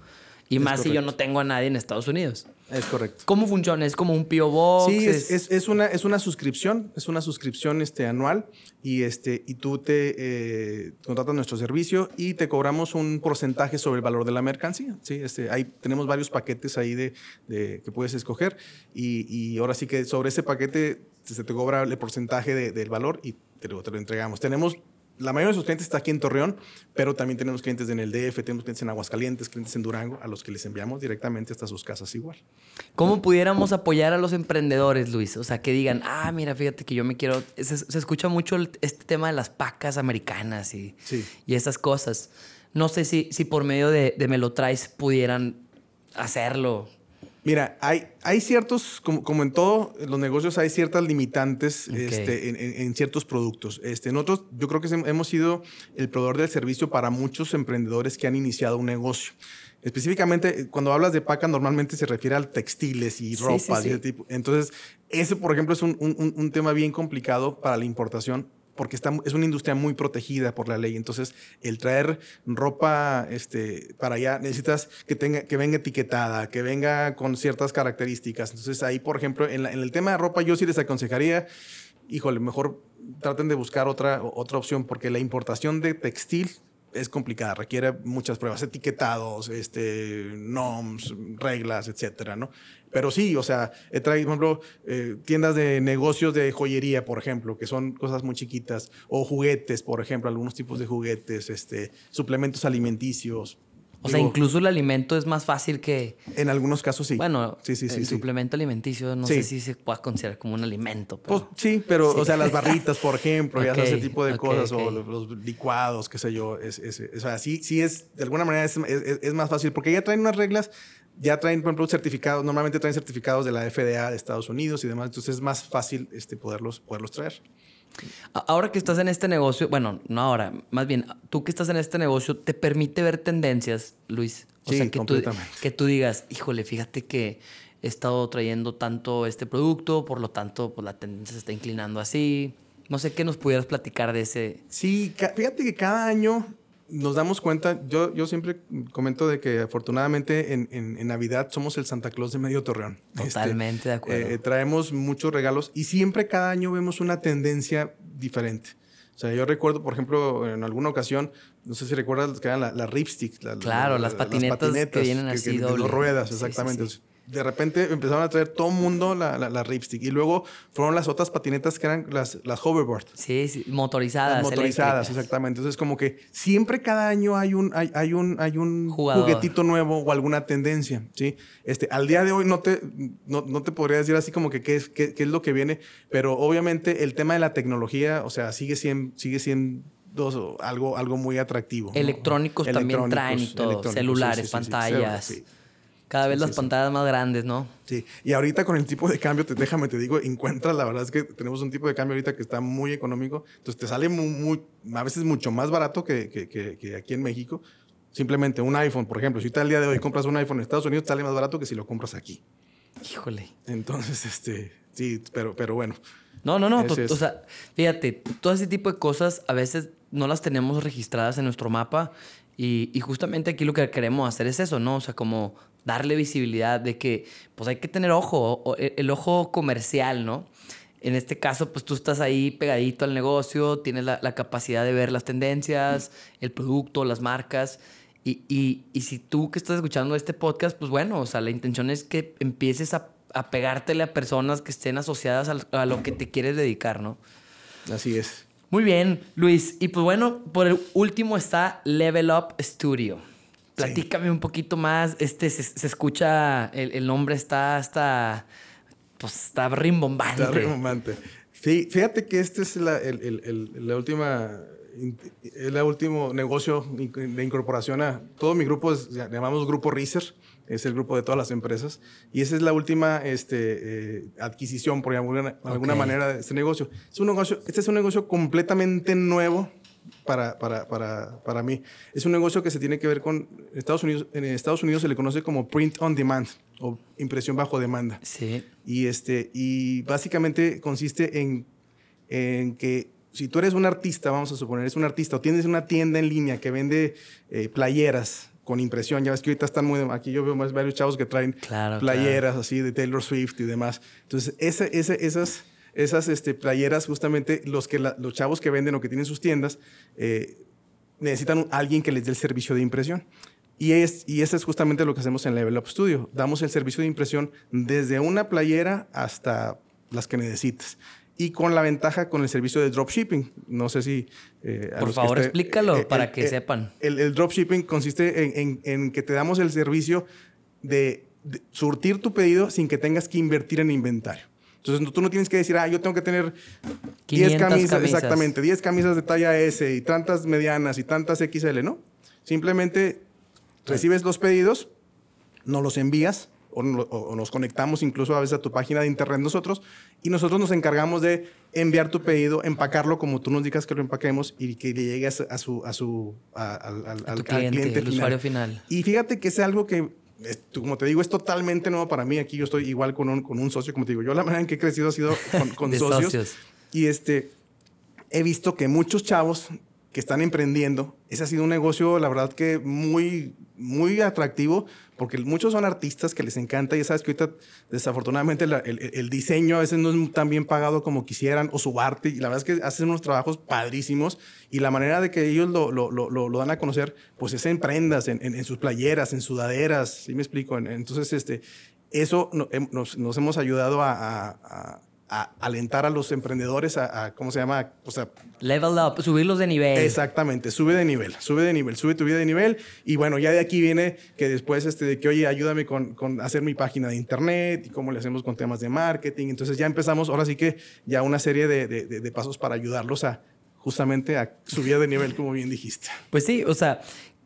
A: Y más si yo no tengo a nadie en Estados Unidos.
B: Es correcto.
A: ¿Cómo funciona? ¿Es como un P.O. Box?
B: Sí, es, es, una, es una suscripción, es una suscripción este, anual y, este, y tú te eh, contratas nuestro servicio y te cobramos un porcentaje sobre el valor de la mercancía. Sí, este, ahí tenemos varios paquetes ahí de, de que puedes escoger y, y, ahora sí que sobre ese paquete se te cobra el porcentaje del valor y te lo, te lo entregamos. Tenemos la mayoría de sus clientes está aquí en Torreón, pero también tenemos clientes en el DF, tenemos clientes en Aguascalientes, clientes en Durango, a los que les enviamos directamente hasta sus casas igual.
A: ¿Cómo pudiéramos apoyar a los emprendedores, Luis? O sea, que digan, ah, mira, fíjate que yo me quiero... Se, escucha mucho este tema de las pacas americanas y, y esas cosas. No sé si, si por medio de, de Me lo traes pudieran hacerlo.
B: Mira, hay, hay ciertos, como, como, en todo, los negocios hay ciertas limitantes este, en, en, ciertos productos. Este, nosotros, yo creo que hemos sido el proveedor del servicio para muchos emprendedores que han iniciado un negocio. Específicamente, cuando hablas de paca, normalmente se refiere al textiles y ropa. tipo. Entonces, ese, por ejemplo, es un, un, un tema bien complicado para la importación porque es una industria muy protegida por la ley. Entonces, el traer ropa este, para allá, necesitas que, tenga, que venga etiquetada, que venga con ciertas características. Entonces, ahí, por ejemplo, en, en el tema de ropa, yo sí les aconsejaría, híjole, mejor traten de buscar otra, otra opción, porque la importación de textil es complicada, requiere muchas pruebas, etiquetados, este, NOMS, reglas, etcétera, ¿no? Pero sí, o sea, he traído, por ejemplo, eh, tiendas de negocios de joyería, por ejemplo, que son cosas muy chiquitas, o juguetes, por ejemplo, algunos tipos de juguetes, este, suplementos alimenticios,
A: o sea, incluso el alimento es más fácil que.
B: En algunos casos sí.
A: Bueno, sí, sí, sí, el suplemento alimenticio no sé si se puede considerar como un alimento.
B: Pues sí, pero, o sea, las barritas, por ejemplo, ya ese tipo de cosas, o los, licuados, qué sé yo. Es, o sea, sí, sí es, de alguna manera es, es, más fácil, porque ya traen unas reglas, ya traen, por ejemplo, certificados, normalmente traen certificados de la FDA de Estados Unidos y demás, entonces es más fácil este, poderlos, poderlos traer.
A: Ahora que estás en este negocio, bueno, no ahora, más bien, tú que estás en este negocio, ¿te permite ver tendencias, Luis?
B: O sea,
A: que
B: completamente.
A: Tú, que tú digas, híjole, fíjate que he estado trayendo tanto este producto, por lo tanto, pues la tendencia se está inclinando así. No sé qué nos pudieras platicar de ese.
B: Sí, fíjate que cada año nos damos cuenta, yo, yo siempre comento de que afortunadamente en, en, Navidad somos el Santa Claus de Medio Torreón.
A: Este, Totalmente de acuerdo.
B: Eh, traemos muchos regalos y siempre cada año vemos una tendencia diferente. O sea, yo recuerdo, por ejemplo, en alguna ocasión, no sé si recuerdas que eran las la ripstick.
A: claro, las, patinetas que vienen así
B: que, ruedas, exactamente. De repente empezaron a traer todo el mundo la, la, Ripstick. Y luego fueron las otras patinetas que eran las, las hoverboard.
A: Sí, sí motorizadas.
B: motorizadas, exactamente. Entonces, como que siempre cada año hay un, hay, hay un, hay un juguetito nuevo o alguna tendencia. ¿sí? Este, al día de hoy no te, no, no te podría decir así como que qué es, qué, qué es lo que viene, pero obviamente el tema de la tecnología, o sea, sigue siendo, sigue siendo algo, algo muy atractivo.
A: Electrónicos también traen y todo, celulares, pantallas. Cada vez las pantallas más grandes, ¿no?
B: Sí, y ahorita con el tipo de cambio, te, déjame te digo, encuentras, la verdad es que tenemos un tipo de cambio ahorita que está muy económico, entonces te sale muy, a veces mucho más barato que, que, que, aquí en México. Simplemente un iPhone, por ejemplo, si tú al día de hoy compras un iPhone en Estados Unidos, te sale más barato que si lo compras aquí.
A: Híjole.
B: Entonces, este, sí, pero, pero bueno.
A: No, no, no. O sea, fíjate, todo ese tipo de cosas a veces no las tenemos registradas en nuestro mapa y, y, justamente aquí lo que queremos hacer es eso, ¿no? O sea, como darle visibilidad de que pues hay que tener ojo, e, el ojo comercial, ¿no? En este caso, pues tú estás ahí pegadito al negocio, tienes la, la capacidad de ver las tendencias, el producto, las marcas. Y, y, y, si tú que estás escuchando este podcast, pues bueno, o sea, la intención es que empieces a, a pegártele a personas que estén asociadas a, a, lo que te quieres dedicar, ¿no?
B: Así es.
A: Muy bien, Luis. Y pues bueno, por el último está Level Up Studio. Platícame un poquito más. Este se, escucha, el, nombre está hasta. Pues está rimbombante.
B: Está rimbombante. Fíjate que este es la, la última. El último negocio de incorporación a todo mi grupo, es, llamamos Grupo Research, es el grupo de todas las empresas, y esa es la última este, eh, adquisición, por alguna, alguna manera, de este negocio. Es un negocio. Este es un negocio completamente nuevo para, para, para, para, mí. Es un negocio que se tiene que ver con Estados Unidos. En Estados Unidos se le conoce como print on demand o impresión bajo demanda.
A: Sí.
B: Y, este, y básicamente consiste en, en que si tú eres un artista, vamos a suponer, eres un artista o tienes una tienda en línea que vende eh, playeras con impresión, ya ves que ahorita están muy... Aquí yo veo más varios chavos que traen playeras así de Taylor Swift y demás. Entonces, ese, ese, esas esas este, playeras, justamente los, que los chavos que venden o que tienen sus tiendas, eh, necesitan alguien que les dé el servicio de impresión. Y, es, y eso es justamente lo que hacemos en Level Up Studio. Damos el servicio de impresión desde una playera hasta las que necesitas. Y con la ventaja con el servicio de dropshipping. No sé si...
A: Eh, Por favor, explícalo eh, para que sepan.
B: El, el dropshipping consiste en, en, que te damos el servicio de surtir tu pedido sin que tengas que invertir en inventario. Entonces tú no tienes que decir, ah, yo tengo que tener 10 camisas, exactamente, 10 camisas de talla S y tantas medianas y tantas XL, ¿no? Simplemente recibes los pedidos, no los envías o, nos conectamos incluso a veces a tu página de internet nosotros y nosotros nos encargamos de enviar tu pedido, empacarlo como tú nos digas que lo empaquemos y que le llegue a su, a su, al,
A: cliente, el usuario final.
B: Y fíjate que es algo que como te digo, es totalmente nuevo para mí. Aquí yo estoy igual con un, con un socio, como te digo. Yo la manera en que he crecido ha sido con, socios. Y este, he visto que muchos chavos que están emprendiendo, ese ha sido un negocio, la verdad que muy, muy atractivo, porque muchos son artistas que les encanta, y sabes que ahorita desafortunadamente el, diseño a veces no es tan bien pagado como quisieran, o su arte, y la verdad es que hacen unos trabajos padrísimos, y la manera de que ellos lo, lo, lo, lo dan a conocer, pues es en prendas, en, en, sus playeras, en sudaderas, ¿sí me explico? Entonces, este, eso nos, nos, hemos ayudado a alentar a los emprendedores a, ¿cómo se llama? O sea,
A: Level up, subirlos de nivel.
B: Exactamente, sube de nivel, sube de nivel, sube tu vida de nivel. Y bueno, ya de aquí viene que después, este, de que, oye, ayúdame con, con hacer mi página de internet y cómo le hacemos con temas de marketing. Entonces ya empezamos, ahora sí que ya una serie de, de, de pasos para ayudarlos a justamente a subir de nivel, como bien dijiste.
A: Pues sí, o sea,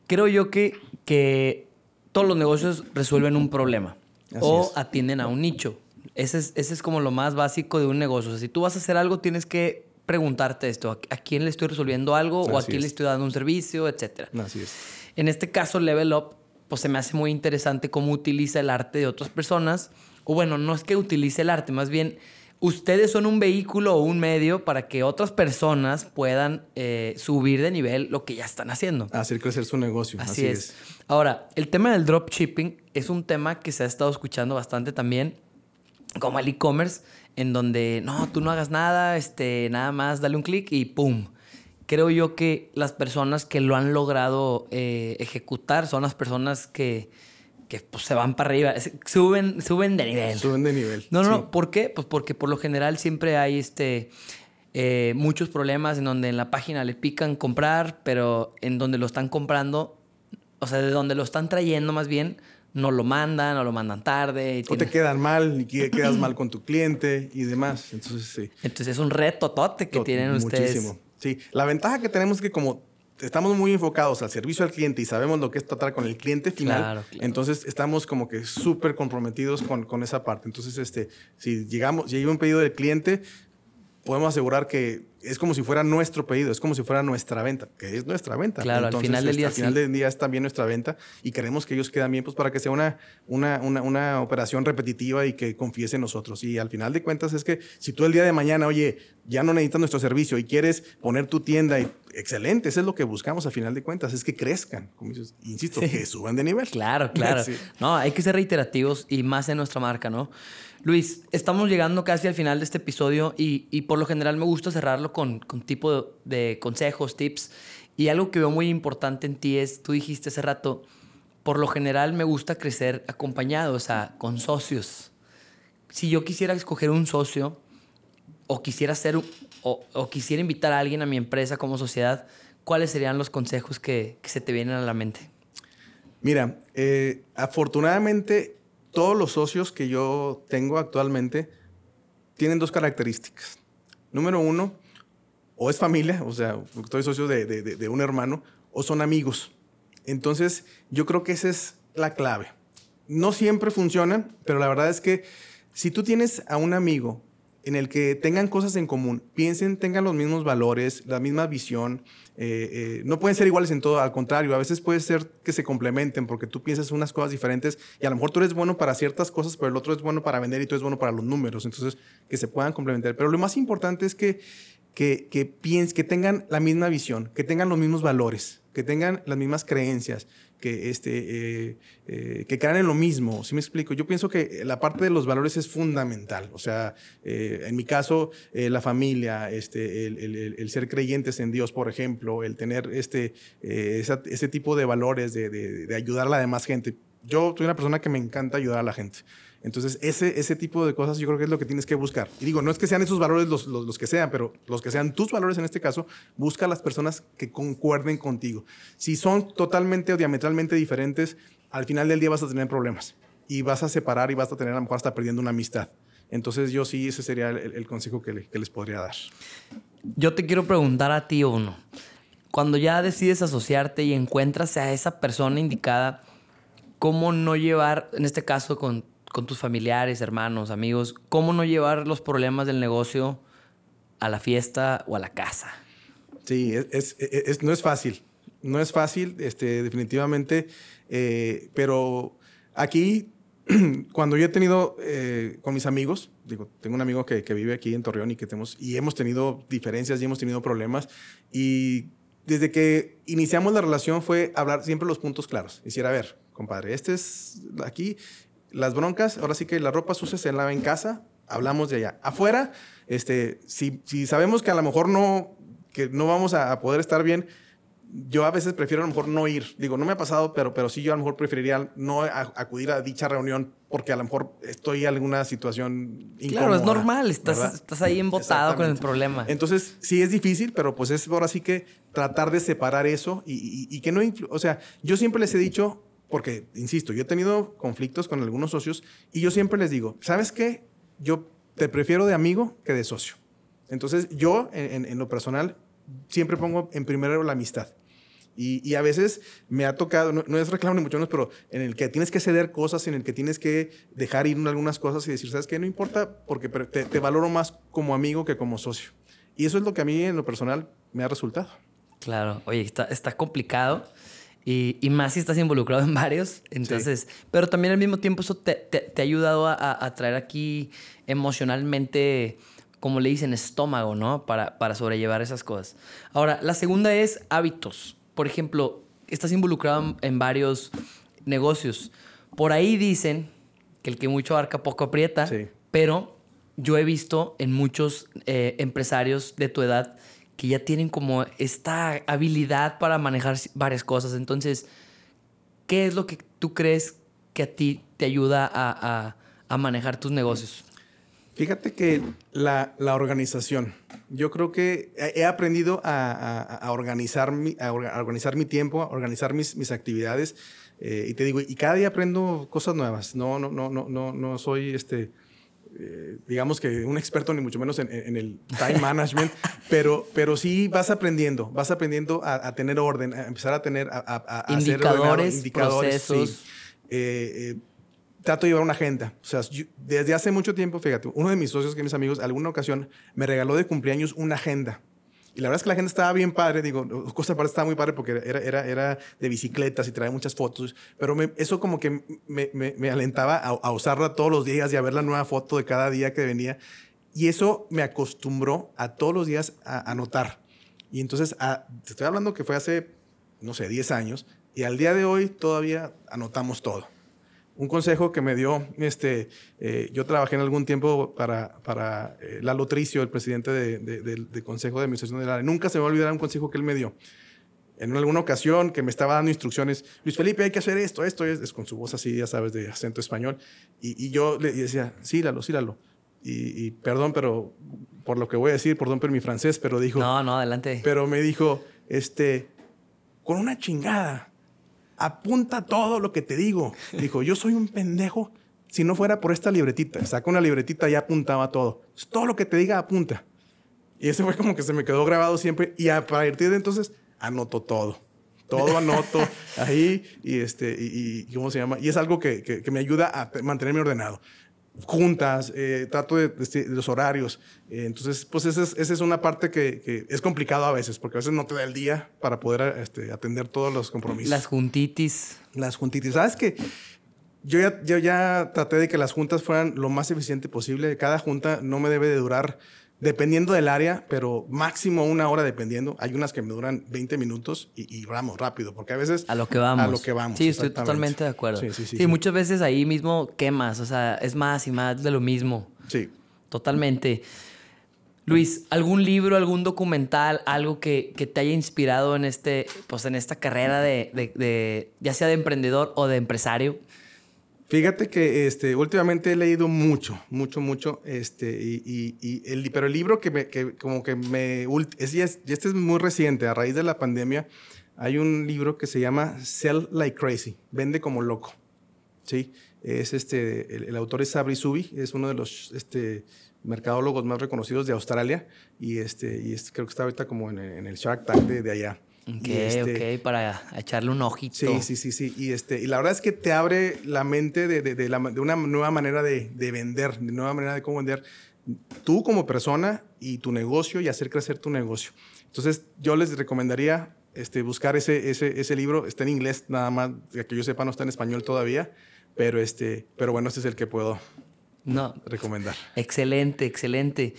A: creo yo que, que todos los negocios resuelven un problema o atienden a un nicho. Ese es, ese es como lo más básico de un negocio. O sea, si tú vas a hacer algo, tienes que preguntarte esto. ¿A, quién le estoy resolviendo algo? ¿O a quién le estoy dando un servicio? Etcétera.
B: Así es.
A: En este caso, Level Up, pues se me hace muy interesante cómo utiliza el arte de otras personas. O bueno, no es que utilice el arte, más bien ustedes son un vehículo o un medio para que otras personas puedan eh, subir de nivel lo que ya están haciendo.
B: Hacer crecer su negocio.
A: Así, es. Ahora, el tema del dropshipping es un tema que se ha estado escuchando bastante también como el e-commerce, en donde no, tú no hagas nada, este, nada más dale un clic y ¡pum! Creo yo que las personas que lo han logrado eh, ejecutar son las personas que, que pues, se van para arriba, suben, suben de nivel.
B: Suben de nivel.
A: No, no, no. ¿Por qué? Pues porque por lo general siempre hay este, eh, muchos problemas en donde en la página le pican comprar, pero en donde lo están comprando, o sea, de donde lo están trayendo más bien, no lo mandan o lo mandan tarde.
B: o te quedan mal, y quedas mal con tu cliente y demás. Entonces, sí.
A: Entonces es un reto tote que tienen ustedes. Muchísimo.
B: Sí, la ventaja que tenemos es que como estamos muy enfocados al servicio al cliente y sabemos lo que es tratar con el cliente final, entonces estamos como que súper comprometidos con, con, esa parte. Entonces, este, si llegamos, llega un pedido del cliente, podemos asegurar que es como si fuera nuestro pedido, es como si fuera nuestra venta, que es nuestra venta.
A: Claro, al final del día.
B: Al final del día es también nuestra venta y queremos que ellos queden bien, pues para que sea una, una, una, una, operación repetitiva y que confíes en nosotros. Y al final de cuentas es que si tú el día de mañana, oye, ya no necesitas nuestro servicio y quieres poner tu tienda, y, excelente, eso es lo que buscamos al final de cuentas, es que crezcan, como dices, insisto, que suban de nivel.
A: Claro, claro. No, hay que ser reiterativos y más en nuestra marca, ¿no? Luis, estamos llegando casi al final de este episodio y, por lo general me gusta cerrarlo con, con tipo de, consejos, tips. Y algo que veo muy importante en ti es, tú dijiste hace rato, por lo general me gusta crecer acompañado, o sea, con socios. Si yo quisiera escoger un socio o quisiera ser o, quisiera invitar a alguien a mi empresa como sociedad, ¿cuáles serían los consejos que, se te vienen a la mente?
B: Mira, eh, afortunadamente todos los socios que yo tengo actualmente tienen dos características. Número uno, o es familia, o sea, estoy socio de, un hermano, o son amigos. Entonces, yo creo que esa es la clave. No siempre funcionan, pero la verdad es que si tú tienes a un amigo en el que tengan cosas en común, piensen, tengan los mismos valores, la misma visión. Eh, eh, no pueden ser iguales en todo, al contrario, a veces puede ser que se complementen porque tú piensas unas cosas diferentes y a lo mejor tú eres bueno para ciertas cosas, pero el otro es bueno para vender y tú eres bueno para los números. Entonces, que se puedan complementar. Pero lo más importante es que, que, que, que tengan la misma visión, que tengan los mismos valores, que tengan las mismas creencias, que, este, eh, eh, que crean en lo mismo. ¿Sí me explico? Yo pienso que la parte de los valores es fundamental. O sea, eh, en mi caso, la familia, este, el, ser creyentes en Dios, por ejemplo, el tener este, ese tipo de valores de, de ayudar a la demás gente. Yo soy una persona que me encanta ayudar a la gente. Entonces, ese, ese tipo de cosas yo creo que es lo que tienes que buscar. Y digo, no es que sean esos valores los, los, que sean, pero los que sean tus valores en este caso, busca a las personas que concuerden contigo. Si son totalmente o diametralmente diferentes, al final del día vas a tener problemas y vas a separar y vas a tener a lo mejor hasta perdiendo una amistad. Entonces, yo sí, ese sería el, consejo que, que les podría dar.
A: Yo te quiero preguntar a ti uno. Cuando ya decides asociarte y encuentras a esa persona indicada, ¿cómo no llevar, en este caso con con tus familiares, hermanos, amigos, cómo no llevar los problemas del negocio a la fiesta o a la casa.
B: Sí, es, no es fácil, no es fácil, este, definitivamente, eh, pero aquí, cuando yo he tenido eh, con mis amigos, digo, tengo un amigo que, que, vive aquí en Torreón y que tenemos, y hemos tenido diferencias y hemos tenido problemas, y desde que iniciamos la relación fue hablar siempre los puntos claros, decir, a ver, compadre, este es aquí, las broncas, ahora sí que la ropa sucia se lava en casa, hablamos de allá. Afuera, este, si, si sabemos que a lo mejor no, que no vamos a, poder estar bien, yo a veces prefiero a lo mejor no ir. Digo, no me ha pasado, pero, pero sí yo a lo mejor preferiría no acudir a dicha reunión porque a lo mejor estoy en alguna situación
A: incómoda. Claro, es normal, estás, estás ahí embotado con el problema.
B: Entonces, sí es difícil, pero pues es ahora sí que tratar de separar eso y, y, y que no... O sea, yo siempre les he dicho, porque, insisto, yo he tenido conflictos con algunos socios y yo siempre les digo, ¿sabes qué? Yo te prefiero de amigo que de socio. Entonces, yo, en, lo personal, siempre pongo en primero la amistad. Y, a veces me ha tocado, no, es reclamo ni mucho menos, pero en el que tienes que ceder cosas, en el que tienes que dejar ir algunas cosas y decir, ¿sabes qué? No importa, porque te, te valoro más como amigo que como socio. Y eso es lo que a mí, en lo personal, me ha resultado.
A: Claro, oye, está, está complicado. Y, y, más si estás involucrado en varios. Entonces, pero también al mismo tiempo eso te, te, ha ayudado a, a, traer aquí emocionalmente, como le dicen, estómago, ¿no? Para, para sobrellevar esas cosas. Ahora, la segunda es hábitos. Por ejemplo, estás involucrado en, varios negocios. Por ahí dicen que el que mucho abarca poco aprieta, pero yo he visto en muchos eh, empresarios de tu edad que ya tienen como esta habilidad para manejar varias cosas. Entonces, ¿qué es lo que tú crees que a ti te ayuda a, manejar tus negocios?
B: Fíjate que la, organización. Yo creo que he aprendido a, organizar, mi, a organizar mi tiempo, a organizar mis, mis actividades. Eh, y te digo, y cada día aprendo cosas nuevas. No, no, no, no, no, no soy este eh, digamos que un experto ni mucho menos en, el time management, pero, pero sí vas aprendiendo, vas aprendiendo a, tener orden, a empezar a tener, a,
A: indicadores, hacer indicadores, procesos.
B: Eh, eh, trato de llevar una agenda. O sea, desde hace mucho tiempo, fíjate, uno de mis socios, que mis amigos, alguna ocasión me regaló de cumpleaños una agenda. Y la verdad es que la gente estaba bien padre, digo, Costa Aparte estaba muy padre porque era, era, era de bicicletas y traía muchas fotos, pero eso como que me, me, alentaba a, usarla todos los días y a ver la nueva foto de cada día que venía. Y eso me acostumbró a todos los días a anotar. Y entonces, te estoy hablando que fue hace, no sé, 10 años, y al día de hoy todavía anotamos todo un consejo que me dio, este, eh, yo trabajé en algún tiempo para, para eh, Lalo Tricio, el presidente del de, Consejo de Administración del Área. Nunca se me va a olvidar un consejo que él me dio. En alguna ocasión que me estaba dando instrucciones, Luis Felipe, hay que hacer esto, esto, es, es con su voz así, ya sabes, de acento español. Y, yo le decía, sí, Lalo, sí, Lalo. Y, y, perdón, pero por lo que voy a decir, perdón por mi francés, pero dijo...
A: No, no, adelante.
B: Pero me dijo, este, con una chingada apunta todo lo que te digo. Dijo, yo soy un pendejo si no fuera por esta libretita. Saca una libretita y apuntaba todo. Todo lo que te diga, apunta. Y ese fue como que se me quedó grabado siempre. Y a partir de entonces, anoto todo. Todo anoto ahí y este, y, ¿cómo se llama? Y es algo que, que me ayuda a mantenerme ordenado juntas, eh, trato de, los horarios. Eh, entonces, pues esa es, una parte que, es complicado a veces, porque a veces no te da el día para poder este, atender todos los compromisos.
A: Las juntitis.
B: Las juntitis. ¿Sabes qué? Yo ya, yo ya traté de que las juntas fueran lo más eficiente posible. Cada junta no me debe de durar Dependiendo del área, pero máximo una hora dependiendo. Hay unas que me duran 20 minutos y, vamos rápido, porque a veces...
A: A lo que vamos.
B: A lo que vamos.
A: Sí, estoy totalmente de acuerdo. Sí, sí, sí, sí, muchas veces ahí mismo quemas, o sea, es más y más de lo mismo.
B: Sí.
A: Totalmente. Luis, ¿algún libro, algún documental, algo que, que, te haya inspirado en, este, pues en esta carrera de, de, de, ya sea de emprendedor o de empresario?
B: Fíjate que este, últimamente he leído mucho, mucho, mucho, este, y, y, el, pero el libro que, me, como que. Es, este es muy reciente, a raíz de la pandemia, hay un libro que se llama Sell Like Crazy, Vende como loco, ¿sí? Es este, el, autor es Sabri Subi, es uno de los este, mercadólogos más reconocidos de Australia, y, este, y creo que está ahorita como en, el Shark Tank de allá.
A: Ok, este, ok, para echarle un ojito.
B: Sí, sí, sí, sí. Y, este, y la verdad es que te abre la mente de, de, de, una nueva manera de, vender, de nueva manera de cómo vender tú como persona y tu negocio y hacer crecer tu negocio. Entonces, yo les recomendaría este, buscar ese, ese, ese libro. Está en inglés nada más, que yo sepa, no está en español todavía. Pero, este, pero bueno, este es el que puedo no. recomendar.
A: Excelente, excelente.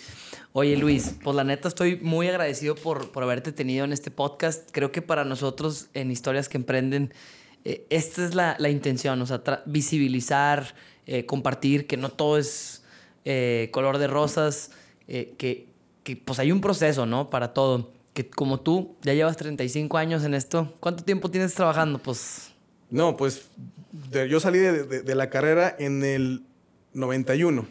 A: Oye Luis, pues la neta estoy muy agradecido por, por haberte tenido en este podcast. Creo que para nosotros en Historias que Emprenden, eh, esta es la, la, intención, o sea, visibilizar, eh, compartir que no todo es eh, color de rosas, que, que pues hay un proceso, ¿no? Para todo. Que como tú ya llevas 35 años en esto, ¿cuánto tiempo tienes trabajando? Pues...
B: No, pues yo salí de, de la carrera en el 91.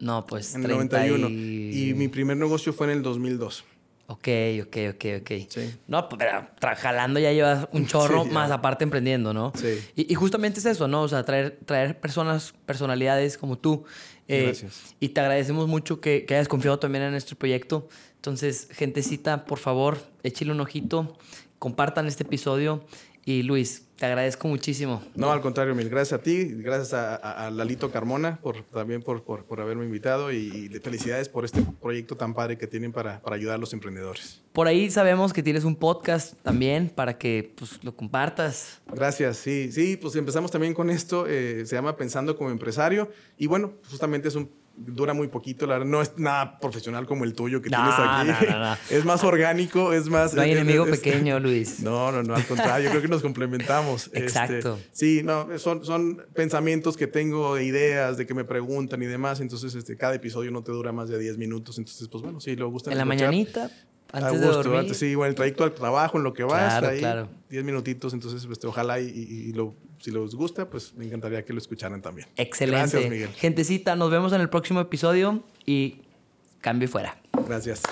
A: No, pues.
B: En el 91. Y... mi primer negocio fue en el 2002.
A: Ok, ok, ok, ok. Sí. No, pues, pero jalando ya llevas un chorro, más aparte emprendiendo, ¿no?
B: Sí.
A: Y, justamente es eso, ¿no? O sea, traer, traer personas, personalidades como tú.
B: Eh, Gracias.
A: Y te agradecemos mucho que, que, hayas confiado también en nuestro proyecto. Entonces, gentecita, por favor, échale un ojito, compartan este episodio. Y Luis, te agradezco muchísimo.
B: No, al contrario, mil gracias a ti, gracias a, Lalito Carmona por, también por, por, haberme invitado y, felicidades por este proyecto tan padre que tienen para, para, ayudar a los emprendedores.
A: Por ahí sabemos que tienes un podcast también para que pues, lo compartas.
B: Gracias, sí, sí, pues empezamos también con esto, eh, se llama Pensando como empresario y bueno, justamente es un dura muy poquito, la no es nada profesional como el tuyo que tienes aquí. es más orgánico, es más...
A: No hay enemigo pequeño, Luis.
B: No, no, no, al contrario, yo creo que nos complementamos.
A: Este, Exacto.
B: sí, no, son, son pensamientos que tengo, ideas, de que me preguntan y demás, entonces este, cada episodio no te dura más de 10 minutos, entonces pues bueno, sí, lo gusta.
A: En la mañanita, antes de dormir. Antes,
B: sí, bueno, el trayecto al trabajo, en lo que vas, claro, ahí, claro. 10 minutitos, entonces este, ojalá y, lo si les gusta, pues me encantaría que lo escucharan también.
A: Excelente.
B: Gracias, Miguel.
A: Gentecita, nos vemos en el próximo episodio y cambio fuera.
B: Gracias.